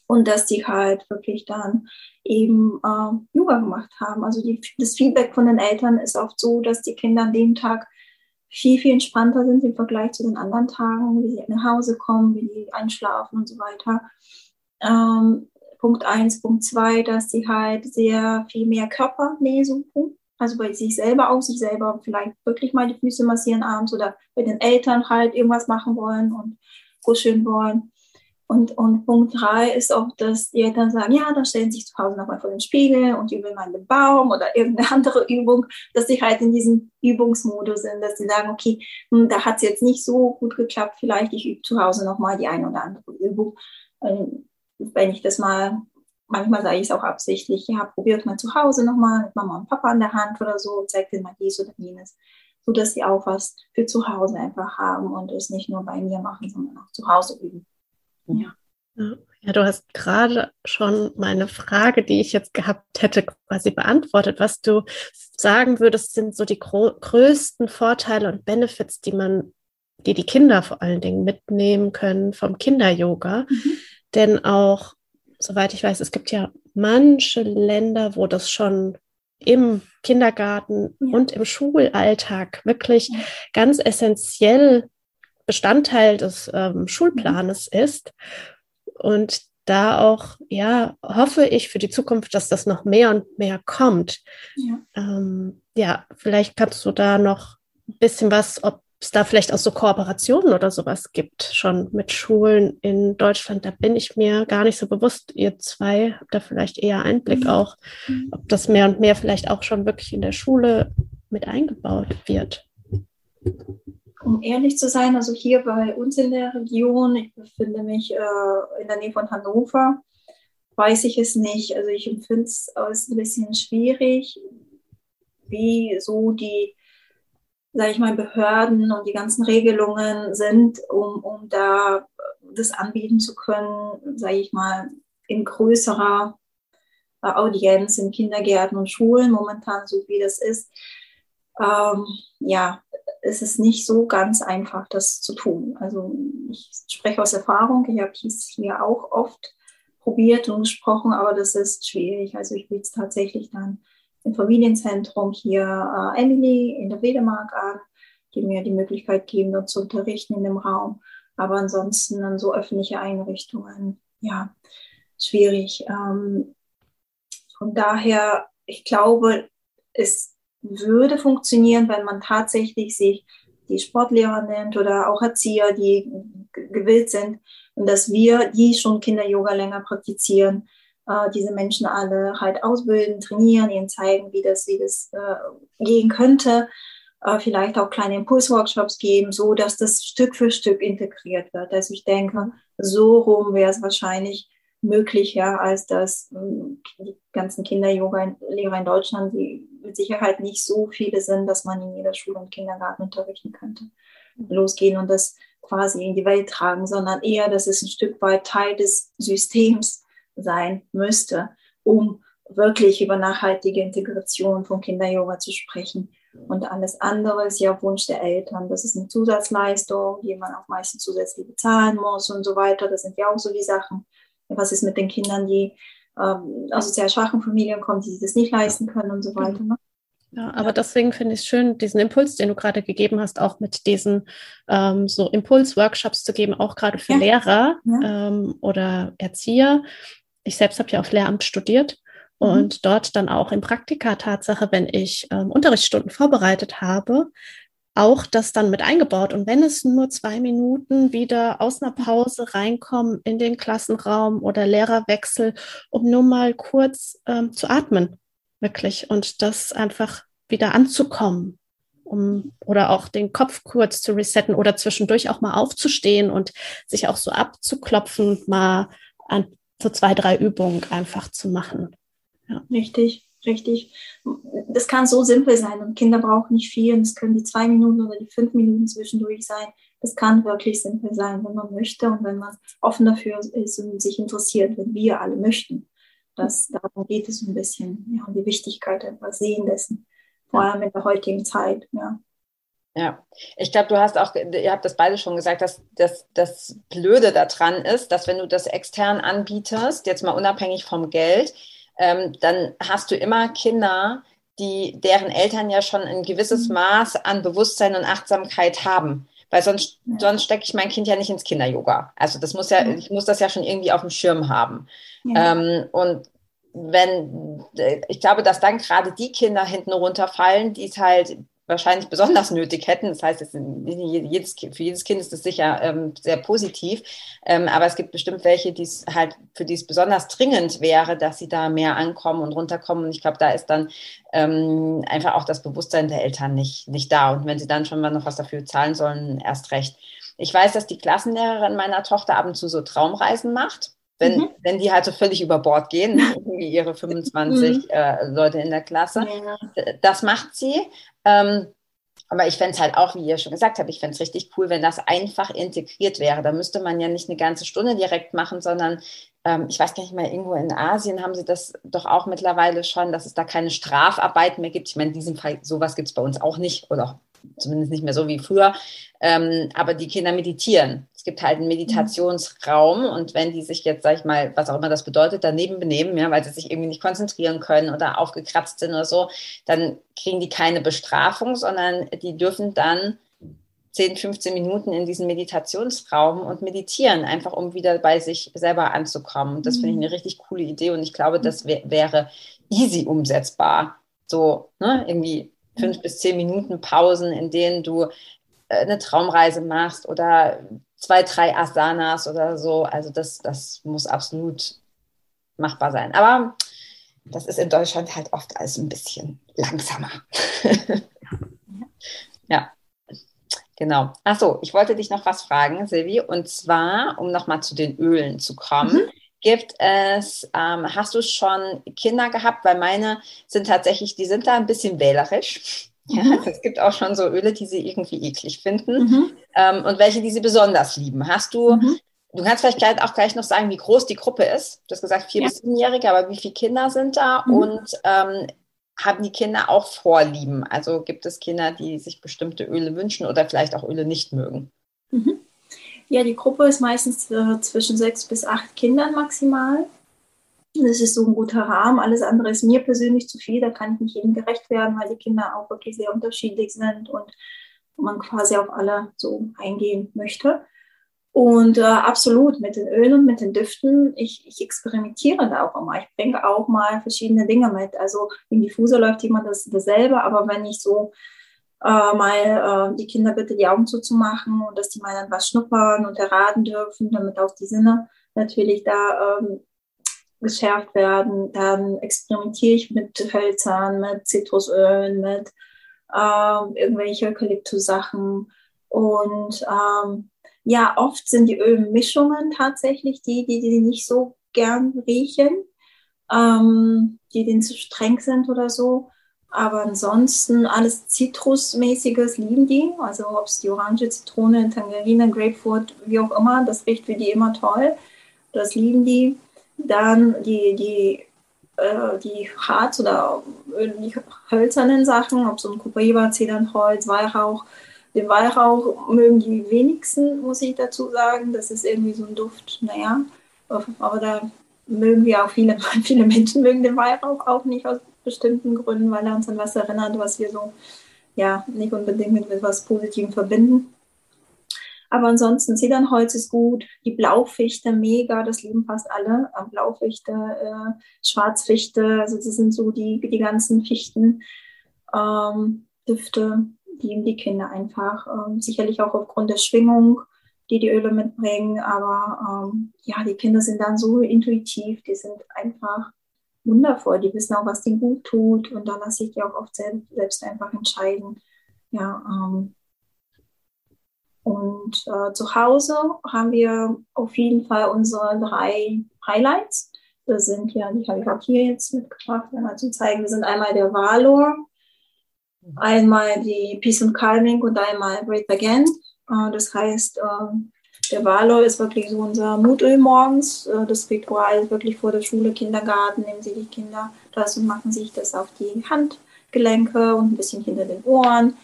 Und dass die halt wirklich dann eben äh, Yoga gemacht haben. Also die, das Feedback von den Eltern ist oft so, dass die Kinder an dem Tag viel, viel entspannter sind im Vergleich zu den anderen Tagen, wie sie nach Hause kommen, wie sie einschlafen und so weiter. Ähm, Punkt eins, Punkt zwei, dass sie halt sehr viel mehr Körpernähe suchen. Also bei sich selber auch, sich selber vielleicht wirklich mal die Füße massieren abends oder bei den Eltern halt irgendwas machen wollen und kuscheln wollen. Und, und Punkt drei ist auch, dass die Eltern sagen, ja, dann stellen sie sich zu Hause nochmal vor den Spiegel und üben mal den Baum oder irgendeine andere Übung, dass sie halt in diesem Übungsmodus sind, dass sie sagen, okay, hm, da hat es jetzt nicht so gut geklappt, vielleicht ich übe zu Hause nochmal die eine oder andere Übung. Ähm, wenn ich das mal, manchmal sage ich es auch absichtlich, ja, probiert mal zu Hause nochmal mit Mama und Papa an der Hand oder so, zeigt ihnen mal dies oder jenes, so dass sie auch was für zu Hause einfach haben und es nicht nur bei mir machen, sondern auch zu Hause üben. Ja. Ja, du hast gerade schon meine Frage, die ich jetzt gehabt hätte, quasi beantwortet. Was du sagen würdest, sind so die größten Vorteile und Benefits, die man, die die Kinder vor allen Dingen mitnehmen können vom Kinder-Yoga. Mhm. Denn auch, soweit ich weiß, es gibt ja manche Länder, wo das schon im Kindergarten ja. und im Schulalltag wirklich ja. ganz essentiell Bestandteil des ähm, Schulplanes mhm. ist. Und da auch, ja, hoffe ich für die Zukunft, dass das noch mehr und mehr kommt. Ja, ähm, ja vielleicht kannst du da noch ein bisschen was, ob es da vielleicht auch so Kooperationen oder sowas gibt, schon mit Schulen in Deutschland. Da bin ich mir gar nicht so bewusst. Ihr zwei habt da vielleicht eher Einblick mhm. auch, mhm. ob das mehr und mehr vielleicht auch schon wirklich in der Schule mit eingebaut wird um ehrlich zu sein, also hier bei uns in der Region, ich befinde mich äh, in der Nähe von Hannover, weiß ich es nicht. Also ich empfinde es als ein bisschen schwierig, wie so die, sage ich mal, Behörden und die ganzen Regelungen sind, um, um da das anbieten zu können, sage ich mal, in größerer äh, Audienz in Kindergärten und Schulen momentan, so wie das ist. Ähm, ja, ist es nicht so ganz einfach, das zu tun. Also ich spreche aus Erfahrung, ich habe es hier auch oft probiert und gesprochen, aber das ist schwierig. Also ich biete es tatsächlich dann im Familienzentrum hier äh, Emily in der Wedemark an, die mir die Möglichkeit geben, dort zu unterrichten in dem Raum. Aber ansonsten dann so öffentliche Einrichtungen, ja, schwierig. Ähm, von daher, ich glaube, es würde funktionieren, wenn man tatsächlich sich die Sportlehrer nennt oder auch Erzieher, die gewillt sind und dass wir, die schon Kinder-Yoga länger praktizieren, äh, diese Menschen alle halt ausbilden, trainieren, ihnen zeigen, wie das, wie das äh, gehen könnte, äh, vielleicht auch kleine Impulsworkshops geben, so dass das Stück für Stück integriert wird. Also ich denke, so rum wäre es wahrscheinlich möglicher, als dass ähm, die ganzen Kinder-Yoga-Lehrer in Deutschland, die mit Sicherheit nicht so viele sind, dass man in jeder Schule und Kindergarten unterrichten könnte, losgehen und das quasi in die Welt tragen, sondern eher, dass es ein Stück weit Teil des Systems sein müsste, um wirklich über nachhaltige Integration von Kinder-Yoga zu sprechen. Und alles andere ist ja Wunsch der Eltern. Das ist eine Zusatzleistung, die man auch meistens zusätzlich bezahlen muss und so weiter. Das sind ja auch so die Sachen was ist mit den Kindern, die ähm, aus sehr schwachen Familien kommen, die sich das nicht leisten können und so mhm. weiter. Ne? Ja, aber deswegen finde ich es schön, diesen Impuls, den du gerade gegeben hast, auch mit diesen ähm, so Impuls-Workshops zu geben, auch gerade für ja. Lehrer ja. Ähm, oder Erzieher. Ich selbst habe ja auf Lehramt studiert mhm. und dort dann auch in Praktika Tatsache, wenn ich ähm, Unterrichtsstunden vorbereitet habe, auch das dann mit eingebaut. Und wenn es nur zwei Minuten wieder aus einer Pause reinkommen in den Klassenraum oder Lehrerwechsel, um nur mal kurz ähm, zu atmen, wirklich, und das einfach wieder anzukommen. Um, oder auch den Kopf kurz zu resetten oder zwischendurch auch mal aufzustehen und sich auch so abzuklopfen, mal ein so zwei, drei Übungen einfach zu machen. Ja. Richtig, richtig. Das kann so simpel sein und Kinder brauchen nicht viel und es können die zwei Minuten oder die fünf Minuten zwischendurch sein. Das kann wirklich simpel sein, wenn man möchte und wenn man offen dafür ist und sich interessiert, wenn wir alle möchten. Das, darum geht es ein bisschen, ja, um die Wichtigkeit einfach sehen dessen, vor allem in der heutigen Zeit, ja. Ja, ich glaube, du hast auch, ihr habt das beide schon gesagt, dass, dass das Blöde daran ist, dass wenn du das extern anbietest, jetzt mal unabhängig vom Geld, ähm, dann hast du immer Kinder, die, deren Eltern ja schon ein gewisses mhm. Maß an Bewusstsein und Achtsamkeit haben. Weil sonst, ja. sonst stecke ich mein Kind ja nicht ins Kinder-Yoga. Also das muss ja, ich muss das ja schon irgendwie auf dem Schirm haben. Ja. Ähm, und wenn, ich glaube, dass dann gerade die Kinder hinten runterfallen, die es halt wahrscheinlich besonders nötig hätten. Das heißt, für jedes Kind ist das sicher ähm, sehr positiv. Ähm, aber es gibt bestimmt welche, die es halt, für die es besonders dringend wäre, dass sie da mehr ankommen und runterkommen. Und ich glaube, da ist dann ähm, einfach auch das Bewusstsein der Eltern nicht, nicht da. Und wenn sie dann schon mal noch was dafür zahlen sollen, erst recht. Ich weiß, dass die Klassenlehrerin meiner Tochter ab und zu so Traumreisen macht. Wenn, mhm. wenn die halt so völlig über Bord gehen, wie ihre 25 mhm. äh, Leute in der Klasse. Ja. Das macht sie. Ähm, aber ich fände es halt auch, wie ihr schon gesagt habt, ich fände es richtig cool, wenn das einfach integriert wäre. Da müsste man ja nicht eine ganze Stunde direkt machen, sondern ähm, ich weiß gar nicht mehr, irgendwo in Asien haben sie das doch auch mittlerweile schon, dass es da keine Strafarbeit mehr gibt. Ich meine, in diesem Fall, sowas gibt es bei uns auch nicht oder zumindest nicht mehr so wie früher. Ähm, aber die Kinder meditieren. Es gibt halt einen Meditationsraum und wenn die sich jetzt, sag ich mal, was auch immer das bedeutet, daneben benehmen, ja, weil sie sich irgendwie nicht konzentrieren können oder aufgekratzt sind oder so, dann kriegen die keine Bestrafung, sondern die dürfen dann 10, 15 Minuten in diesen Meditationsraum und meditieren, einfach um wieder bei sich selber anzukommen. Und das finde ich eine richtig coole Idee und ich glaube, das wär, wäre easy umsetzbar. So, ne, irgendwie fünf bis zehn Minuten Pausen, in denen du äh, eine Traumreise machst oder zwei, drei Asanas oder so. Also das, das muss absolut machbar sein. Aber das ist in Deutschland halt oft alles ein bisschen langsamer. ja. Genau. Achso, ich wollte dich noch was fragen, Silvi, und zwar, um nochmal zu den Ölen zu kommen. Mhm. Gibt es, ähm, hast du schon Kinder gehabt? Weil meine sind tatsächlich, die sind da ein bisschen wählerisch. Ja, mhm. es gibt auch schon so Öle, die sie irgendwie eklig finden mhm. ähm, und welche, die sie besonders lieben. Hast du, mhm. du kannst vielleicht gleich auch gleich noch sagen, wie groß die Gruppe ist. Du hast gesagt vier ja. bis siebenjährige, aber wie viele Kinder sind da mhm. und ähm, haben die Kinder auch Vorlieben? Also gibt es Kinder, die sich bestimmte Öle wünschen oder vielleicht auch Öle nicht mögen? Mhm. Ja, die Gruppe ist meistens zwischen sechs bis acht Kindern maximal. Das ist so ein guter Rahmen. Alles andere ist mir persönlich zu viel. Da kann ich nicht jedem gerecht werden, weil die Kinder auch wirklich sehr unterschiedlich sind und man quasi auf alle so eingehen möchte. Und äh, absolut mit den Ölen, mit den Düften, ich, ich experimentiere da auch immer. Ich bringe auch mal verschiedene Dinge mit. Also im Diffuser läuft immer das, dasselbe, aber wenn ich so äh, mal äh, die Kinder bitte die Augen zuzumachen und dass die mal dann was schnuppern und erraten dürfen, damit auch die Sinne natürlich da ähm, geschärft werden. Dann experimentiere ich mit Hölzern, mit Zitrusölen, mit ähm, irgendwelche Eukalyptus-Sachen. Und ähm, ja, oft sind die Ölmischungen tatsächlich die, die, die nicht so gern riechen, ähm, die denen zu streng sind oder so. Aber ansonsten alles Zitrusmäßiges lieben die. Also ob es die Orange, Zitrone, Tangerine, Grapefruit, wie auch immer, das riecht für die immer toll. Das lieben die. Dann die, die, äh, die Harz- oder die hölzernen Sachen, ob so ein Copaiba, Zedernholz, Weihrauch. Den Weihrauch mögen die wenigsten, muss ich dazu sagen. Das ist irgendwie so ein Duft, naja. Aber da mögen wir auch viele, viele Menschen mögen den Weihrauch auch nicht aus bestimmten Gründen, weil er uns an was erinnert, was wir so ja nicht unbedingt mit etwas Positivem verbinden. Aber ansonsten Zedernholz ist gut, die Blaufichte mega, das lieben fast alle. Blaufichte, äh, Schwarzfichte, also das sind so die, die ganzen Fichten, ähm, Düfte, lieben die Kinder einfach. Ähm, sicherlich auch aufgrund der Schwingung, die die Öle mitbringen. Aber ähm, ja, die Kinder sind dann so intuitiv, die sind einfach wundervoll. Die wissen auch, was denen gut tut. Und da lasse ich die auch oft selbst, selbst einfach entscheiden. Ja, ähm, Und äh, zu Hause haben wir auf jeden Fall unsere drei Highlights. Das sind ja, die habe ich auch hier jetzt mitgebracht, einmal zu zeigen. Das sind einmal der Valor, einmal die Peace and Calming und einmal Breathe Again. Äh, das heißt, äh, der Valor ist wirklich so unser Mutöl morgens. Äh, das Ritual ist wirklich vor der Schule, Kindergarten, nehmen Sie die Kinder das und machen sich das auf die Handgelenke und ein bisschen hinter den Ohren,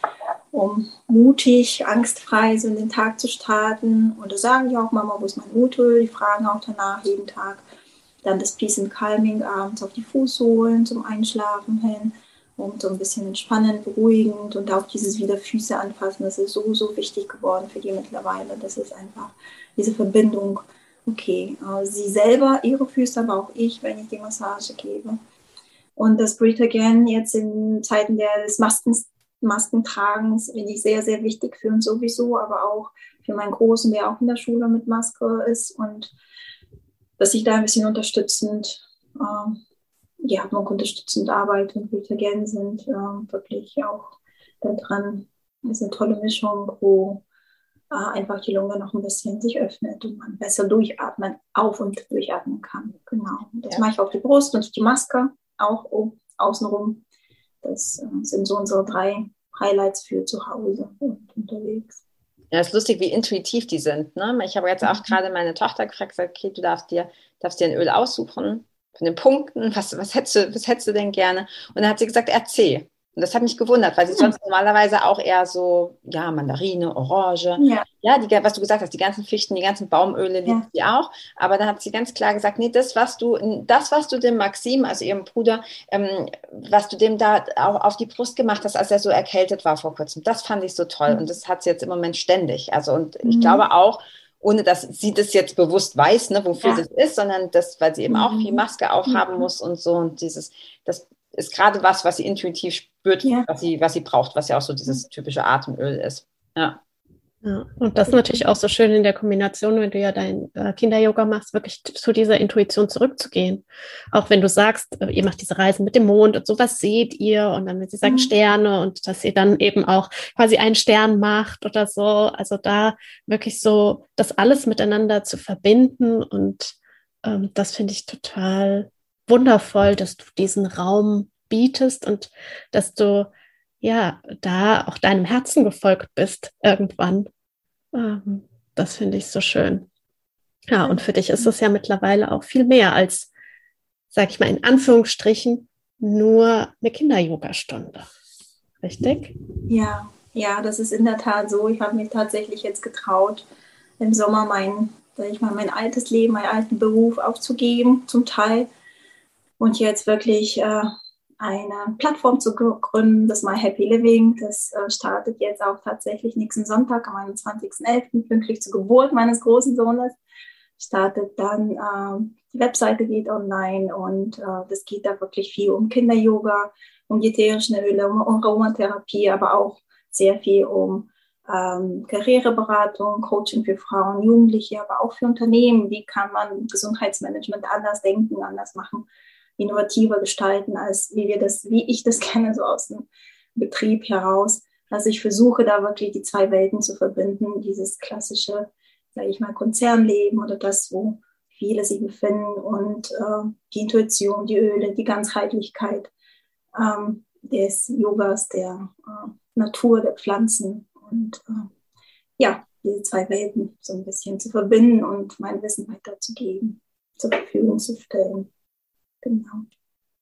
um mutig, angstfrei so in den Tag zu starten. Und da sagen die auch, Mama, wo ist mein Mutöl? Die fragen auch danach jeden Tag. Dann das Peace and Calming abends auf die Fußsohlen zum Einschlafen hin und so ein bisschen entspannend, beruhigend und auch dieses wieder Füße anfassen, das ist so, so wichtig geworden für die mittlerweile. Das ist einfach diese Verbindung. Okay, äh, sie selber, ihre Füße, aber auch ich, wenn ich die Massage gebe. Und das Breathe Again jetzt in Zeiten des Masken, Maskentragens finde ich sehr, sehr wichtig für uns sowieso, aber auch für meinen Großen, der auch in der Schule mit Maske ist und dass ich da ein bisschen unterstützend äh, ja, noch unterstützend arbeite und gern sind, äh, wirklich auch da dran. Das ist eine tolle Mischung, wo äh, einfach die Lunge noch ein bisschen sich öffnet und man besser durchatmen, auf und durchatmen kann. Genau. Das ja. mache ich auf die Brust und die Maske auch oh, außenrum. Das äh, sind so unsere drei Highlights für zu Hause und unterwegs. Ja, es ist lustig, wie intuitiv die sind. Ne? Ich habe jetzt auch mhm. gerade meine Tochter gefragt, gesagt, okay, du darfst dir, darfst dir ein Öl aussuchen von den Punkten, was, was, hättest du, was hättest du denn gerne? Und dann hat sie gesagt, RC. Und das hat mich gewundert, weil sie hm. sonst normalerweise auch eher so, ja, Mandarine, Orange, ja, ja die, was du gesagt hast, die ganzen Fichten, die ganzen Baumöle liebt ja. sie auch. Aber dann hat sie ganz klar gesagt, nee, das, was du, das, was du dem Maxim, also ihrem Bruder, ähm, was du dem da auch auf die Brust gemacht hast, als er so erkältet war vor kurzem, das fand ich so toll. Mhm. Und das hat sie jetzt im Moment ständig. Also, und ich mhm. glaube auch, ohne dass sie das jetzt bewusst weiß, ne, wofür ja. das ist, sondern das, weil sie eben auch viel mhm. Maske aufhaben mhm. muss und so. Und dieses, das ist gerade was, was sie intuitiv spürt, ja. was, sie, was sie braucht, was ja auch so dieses typische Atemöl ist. Ja. Ja, und das ist natürlich auch so schön in der Kombination, wenn du ja dein äh, Kinder-Yoga machst, wirklich zu dieser Intuition zurückzugehen. Auch wenn du sagst, äh, ihr macht diese Reisen mit dem Mond und sowas seht ihr und dann, wenn sie sagt mhm. Sterne und dass ihr dann eben auch quasi einen Stern macht oder so. Also da wirklich so das alles miteinander zu verbinden und ähm, das finde ich total wundervoll, dass du diesen Raum bietest und dass du ja, da auch deinem Herzen gefolgt bist irgendwann. Ähm, das finde ich so schön. Ja, und für dich ist es ja mittlerweile auch viel mehr als, sag ich mal, in Anführungsstrichen, nur eine Kinder-Yoga-Stunde. Richtig? Ja, ja, das ist in der Tat so. Ich habe mich tatsächlich jetzt getraut, im Sommer mein, sag ich mal, mein altes Leben, meinen alten Beruf aufzugeben, zum Teil. Und jetzt wirklich äh, eine Plattform zu gründen, das My Happy Living. Das äh, startet jetzt auch tatsächlich nächsten Sonntag am 21.11., pünktlich zur Geburt meines großen Sohnes. Startet dann, äh, die Webseite geht online und äh, das geht da wirklich viel um Kinder-Yoga, um ätherischen Öle, um Aromatherapie, aber auch sehr viel um ähm, Karriereberatung, Coaching für Frauen, Jugendliche, aber auch für Unternehmen. Wie kann man Gesundheitsmanagement anders denken, anders machen? Innovativer gestalten, als wie wir das, wie ich das kenne, so aus dem Betrieb heraus. Also ich versuche da wirklich die zwei Welten zu verbinden, dieses klassische, sage ich mal, Konzernleben oder das, wo viele sich befinden und äh, die Intuition, die Öle, die Ganzheitlichkeit ähm, des Yogas, der äh, Natur, der Pflanzen und äh, ja, diese zwei Welten so ein bisschen zu verbinden und mein Wissen weiterzugeben, zur Verfügung zu stellen. Genau.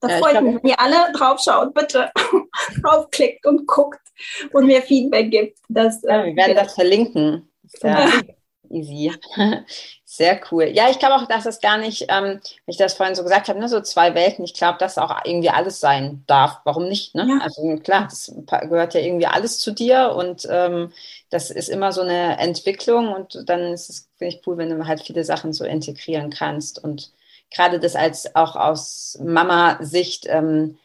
Da ja, freut mich, wenn ihr alle drauf schaut, bitte draufklickt und guckt und mir Feedback gibt. Dass, ja, wir werden das verlinken. Ja, easy. Sehr cool. Ja, ich glaube auch, dass es gar nicht, ähm, wie ich das vorhin so gesagt habe, ne, so zwei Welten. Ich glaube, dass auch irgendwie alles sein darf. Warum nicht? Ne? Ja. Also klar, das gehört ja irgendwie alles zu dir und ähm, das ist immer so eine Entwicklung und dann ist es, finde ich, cool, wenn du halt viele Sachen so integrieren kannst und gerade das als auch aus Mama-Sicht, ähm,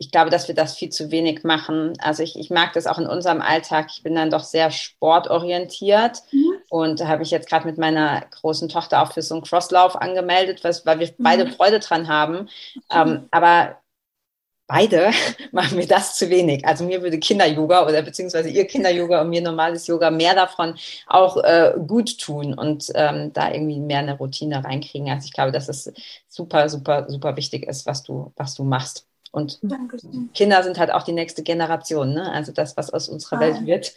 ich glaube, dass wir das viel zu wenig machen. Also ich, ich mag das auch in unserem Alltag. Ich bin dann doch sehr sportorientiert mhm. und habe ich jetzt gerade mit meiner großen Tochter auch für so einen Crosslauf angemeldet, was, weil wir mhm. beide Freude dran haben. Ähm, aber beide machen mir das zu wenig. Also mir würde Kinder-Yoga oder beziehungsweise ihr Kinder-Yoga und mir normales Yoga mehr davon auch äh, gut tun und ähm, da irgendwie mehr eine Routine reinkriegen. Also ich glaube, dass es super, super, super wichtig ist, was du, was du machst. Und Dankeschön. Kinder sind halt auch die nächste Generation. Ne? Also das, was aus unserer ah. Welt wird,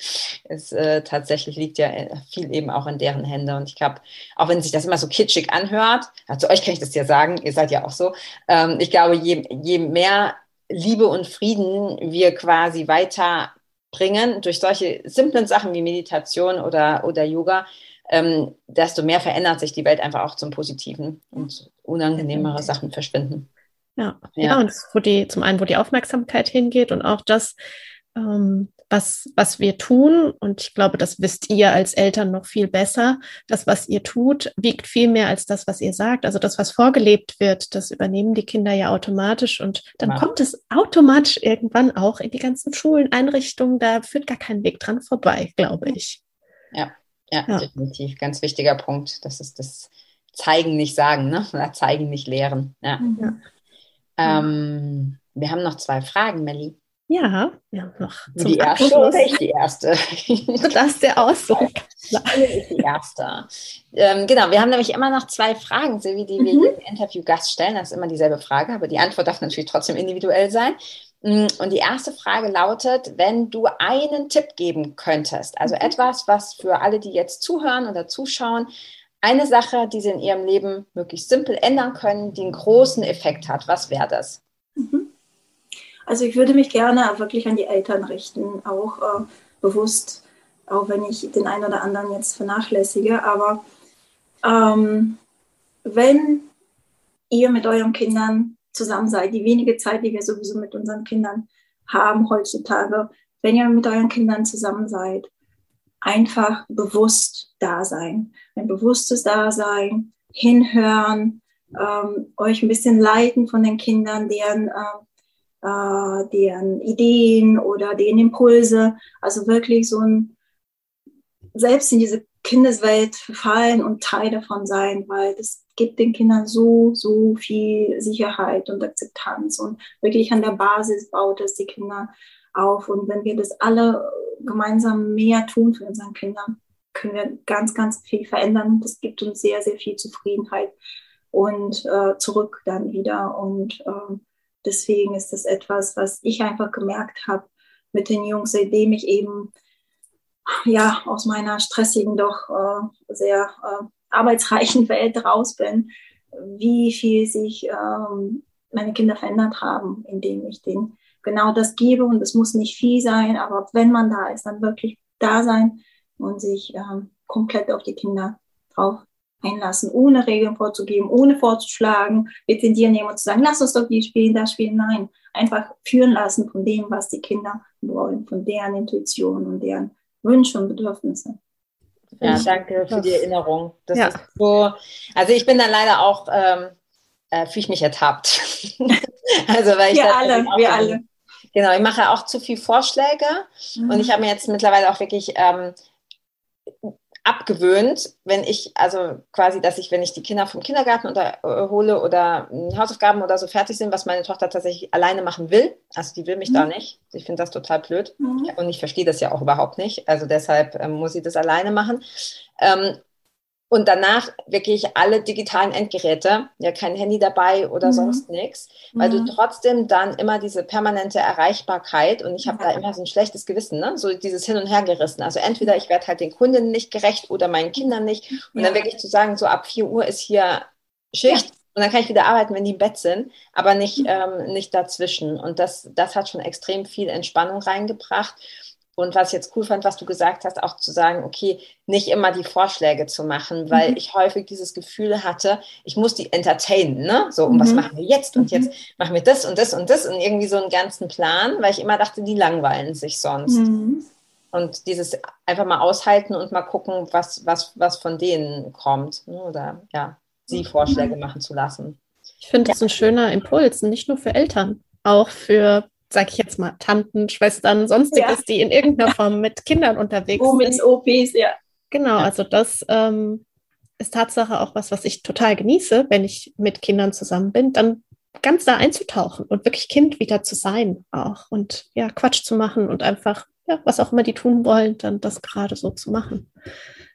ist äh, tatsächlich liegt ja äh, viel eben auch in deren Hände. Und ich glaube, auch wenn sich das immer so kitschig anhört, also euch kann ich das ja sagen, ihr seid ja auch so. Ähm, ich glaube, je, je mehr Liebe und Frieden wir quasi weiterbringen durch solche simplen Sachen wie Meditation oder, oder Yoga, ähm, desto mehr verändert sich die Welt einfach auch zum Positiven und unangenehmere Sachen verschwinden. Ja, ja. ja und wo die, zum einen, wo die Aufmerksamkeit hingeht und auch das, was, was wir tun, und ich glaube, das wisst ihr als Eltern noch viel besser, das, was ihr tut, wiegt viel mehr als das, was ihr sagt. Also das, was vorgelebt wird, das übernehmen die Kinder ja automatisch und dann ja. kommt es automatisch irgendwann auch in die ganzen Schulen, Einrichtungen, da führt gar kein Weg dran vorbei, glaube ich. Ja, ja, ja. definitiv. Ganz wichtiger Punkt. Das ist das Zeigen, nicht sagen, ne? Oder zeigen, nicht lehren. Ja. ja. Ähm, wir haben noch zwei Fragen, Melli. Ja, wir haben noch zum die erste Abschluss. oder ich die erste? Du darfst dir aussuchen. Ich die erste. Ähm, genau, wir haben nämlich immer noch zwei Fragen, Silvi, die wir mhm. jedem Interviewgast stellen. Das ist immer dieselbe Frage, aber die Antwort darf natürlich trotzdem individuell sein. Mm, und die erste Frage lautet, wenn du einen Tipp geben könntest, also mhm. etwas, was für alle, die jetzt zuhören oder zuschauen, eine Sache, die sie in ihrem Leben möglichst simpel ändern können, die einen großen Effekt hat, was wäre das? Mhm. Also ich würde mich gerne wirklich an die Eltern richten, auch äh, bewusst, auch wenn ich den einen oder anderen jetzt vernachlässige. Aber ähm, wenn ihr mit euren Kindern zusammen seid, die wenige Zeit, die wir sowieso mit unseren Kindern haben heutzutage, wenn ihr mit euren Kindern zusammen seid, einfach bewusst da sein. Ein bewusstes Dasein, hinhören, ähm, euch ein bisschen leiten von den Kindern, deren äh, äh, deren Ideen oder deren Impulse. Also wirklich so ein, selbst in diese Kindeswelt verfallen und Teil davon sein, weil das gibt den Kindern so, so viel Sicherheit und Akzeptanz und wirklich an der Basis baut es die Kinder auf. Und wenn wir das alle gemeinsam mehr tun für unseren Kindern, können wir ganz, ganz viel verändern. Das gibt uns sehr, sehr viel Zufriedenheit und äh, zurück dann wieder. Und äh, Deswegen ist das etwas, was ich einfach gemerkt habe mit den Jungs, seitdem ich eben ja aus meiner stressigen, doch äh, sehr äh, arbeitsreichen Welt raus bin, wie viel sich ähm, meine Kinder verändert haben, indem ich denen genau das gebe. Und es muss nicht viel sein, aber wenn man da ist, dann wirklich da sein und sich ähm, komplett auf die Kinder drauf einlassen, ohne Regeln vorzugeben, ohne vorzuschlagen, wir tendieren jemand zu sagen, lass uns doch die spielen, das spielen. Nein, einfach führen lassen von dem, was die Kinder wollen, von deren Intuition und deren Wünsche und Bedürfnisse. Ja, danke für die Erinnerung. Das ja. ist so, also ich bin dann leider auch, ähm, äh, fühle ich mich ertappt. also weil ich wir alle, wir alle. Genau, ich mache auch zu viel Vorschläge mhm. und ich habe mir jetzt mittlerweile auch wirklich ähm, abgewöhnt, wenn ich, also quasi, dass ich, wenn ich die Kinder vom Kindergarten oder, äh, hole oder äh, Hausaufgaben oder so fertig sind, was meine Tochter tatsächlich alleine machen will, also die will mich mhm. da nicht. Ich finde das total blöd mhm. und ich verstehe das ja auch überhaupt nicht. Also deshalb ähm, muss sie das alleine machen. Ähm, und danach wirklich alle digitalen Endgeräte, ja kein Handy dabei oder mhm. sonst nichts, weil mhm. du trotzdem dann immer diese permanente Erreichbarkeit und ich habe ja. da immer so ein schlechtes Gewissen, ne? so dieses Hin und Her gerissen. Also entweder ich werde halt den Kunden nicht gerecht oder meinen Kindern nicht und ja. dann wirklich zu sagen, so ab 4 Uhr ist hier Schicht. Ja. Und dann kann ich wieder arbeiten, wenn die im Bett sind, aber nicht, mhm. ähm, nicht dazwischen. Und das, das hat schon extrem viel Entspannung reingebracht. Und was ich jetzt cool fand, was du gesagt hast, auch zu sagen, okay, nicht immer die Vorschläge zu machen, weil mhm. ich häufig dieses Gefühl hatte, ich muss die entertainen, ne? So, und mhm. was machen wir jetzt? Und mhm. jetzt machen wir das und das und das und irgendwie so einen ganzen Plan, weil ich immer dachte, die langweilen sich sonst. Mhm. Und dieses einfach mal aushalten und mal gucken, was, was, was von denen kommt. Ne? Oder ja, sie mhm. Vorschläge machen zu lassen. Ich finde das ein schöner Impuls, nicht nur für Eltern, auch für sag ich jetzt mal, Tanten, Schwestern, sonstiges, ja. die in irgendeiner Form mit Kindern unterwegs oh, sind. OPs, ja. Genau, also das ähm, ist Tatsache auch was, was ich total genieße, wenn ich mit Kindern zusammen bin. Dann ganz da einzutauchen und wirklich Kind wieder zu sein auch und ja, Quatsch zu machen und einfach, ja, was auch immer die tun wollen, dann das gerade so zu machen.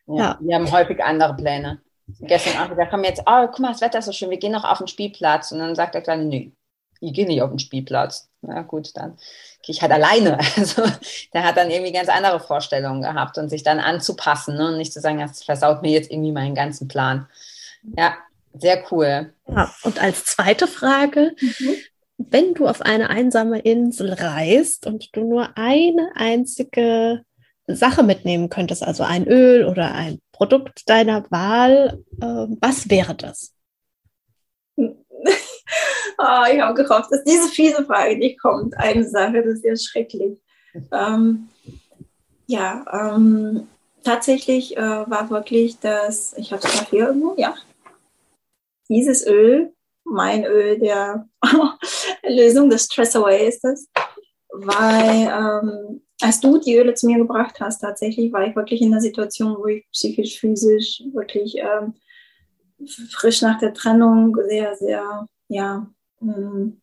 Ja, ja. Wir haben häufig andere Pläne. Gestern Abend, da kommen jetzt, oh, guck mal, das Wetter ist so schön, wir gehen noch auf den Spielplatz. Und dann sagt der Kleine, nö, ich gehe nicht auf den Spielplatz. Na gut, dann gehe ich halt alleine. Also der hat dann irgendwie ganz andere Vorstellungen gehabt und sich dann anzupassen ne? und nicht zu sagen, das versaut mir jetzt irgendwie meinen ganzen Plan. Ja, sehr cool. Ja, und als zweite Frage, mhm. wenn du auf eine einsame Insel reist und du nur eine einzige Sache mitnehmen könntest, also ein Öl oder ein Produkt deiner Wahl, äh, was wäre das? Oh, ich habe gehofft, dass diese fiese Frage nicht kommt. Eine Sache, das ist ja schrecklich. Ähm, ja, ähm, tatsächlich äh, war wirklich das, ich habe es hier irgendwo, ja, dieses Öl, mein Öl der Lösung, das Stress Away ist das, weil ähm, als du die Öle zu mir gebracht hast, tatsächlich war ich wirklich in der Situation, wo ich psychisch, physisch wirklich ähm, frisch nach der Trennung sehr, sehr, ja, ähm,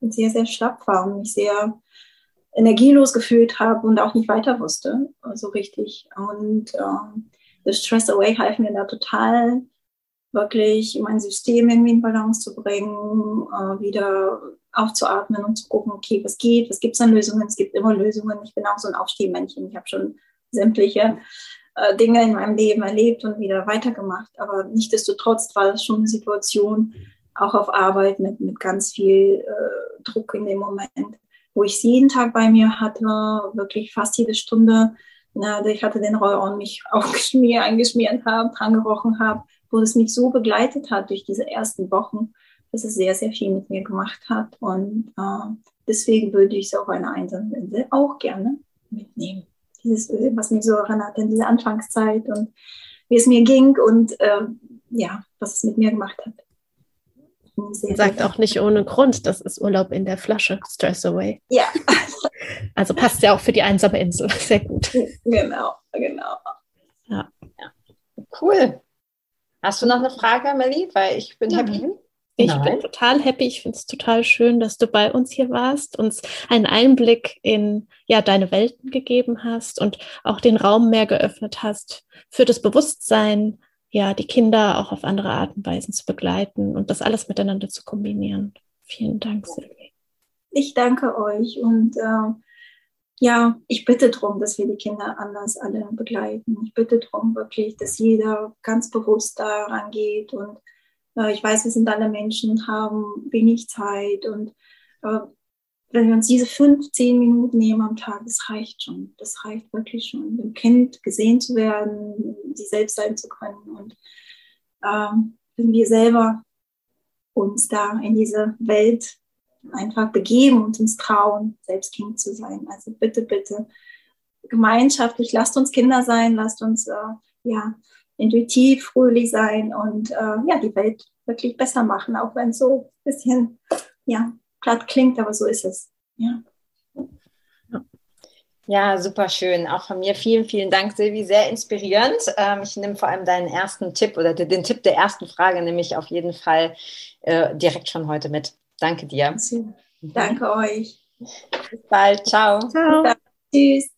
sehr, sehr schlapp war und mich sehr energielos gefühlt habe und auch nicht weiter wusste, so richtig. Und ähm, das Stress Away half mir da total, wirklich mein System irgendwie in Balance zu bringen, äh, wieder aufzuatmen und zu gucken, okay, was geht, was gibt es an Lösungen? Es gibt immer Lösungen. Ich bin auch so ein Aufstehmännchen. Ich habe schon sämtliche äh, Dinge in meinem Leben erlebt und wieder weitergemacht. Aber nichtsdestotrotz war das schon eine Situation, auch auf Arbeit mit, mit ganz viel äh, Druck in dem Moment, wo ich sie jeden Tag bei mir hatte, wirklich fast jede Stunde. Na, ich hatte den Roll-On mich auch geschmiert, eingeschmiert habe, dran gerochen habe, wo es mich so begleitet hat durch diese ersten Wochen dass es sehr, sehr viel mit mir gemacht hat. Und äh, deswegen würde ich es auf einer einsamen Insel auch gerne mitnehmen. Dieses, was mich so erinnert an diese Anfangszeit und wie es mir ging und äh, ja, was es mit mir gemacht hat. Sehr Sagt auch nicht ohne Grund, das ist Urlaub in der Flasche, Stress Away. Ja. Also passt ja auch für die einsame Insel. Sehr gut. Genau, genau. Ja. ja. Cool. Hast du noch eine Frage, Melly? Weil ich bin ja. happy. Ich Nein. bin total happy. Ich finde es total schön, dass du bei uns hier warst, uns einen Einblick in ja deine Welten gegeben hast und auch den Raum mehr geöffnet hast für das Bewusstsein, ja die Kinder auch auf andere Art und Weisen zu begleiten und das alles miteinander zu kombinieren. Vielen Dank, Silvi. Ich danke euch und äh, ja, ich bitte darum, dass wir die Kinder anders alle begleiten. Ich bitte darum wirklich, dass jeder ganz bewusst daran geht und ich weiß, wir sind alle Menschen, haben wenig Zeit und äh, wenn wir uns diese fünf, zehn Minuten nehmen am Tag, das reicht schon. Das reicht wirklich schon, dem Kind gesehen zu werden, sie selbst sein zu können und ähm, wenn wir selber uns da in diese Welt einfach begeben und uns trauen, selbst Kind zu sein. Also bitte, bitte gemeinschaftlich, lasst uns Kinder sein, lasst uns äh, ja intuitiv, fröhlich sein und äh, ja, die Welt wirklich besser machen, auch wenn es so ein bisschen ja, platt klingt, aber so ist es. Ja. Ja, super schön. Auch von mir vielen, vielen Dank, Silvi. Sehr inspirierend. Ähm, ich nehme vor allem deinen ersten Tipp oder den Tipp der ersten Frage, nämlich auf jeden Fall äh, direkt schon heute mit. Danke dir. Danke euch. Bis bald. Ciao. Ciao. Tschüss.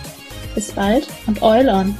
Bis bald und Oil on!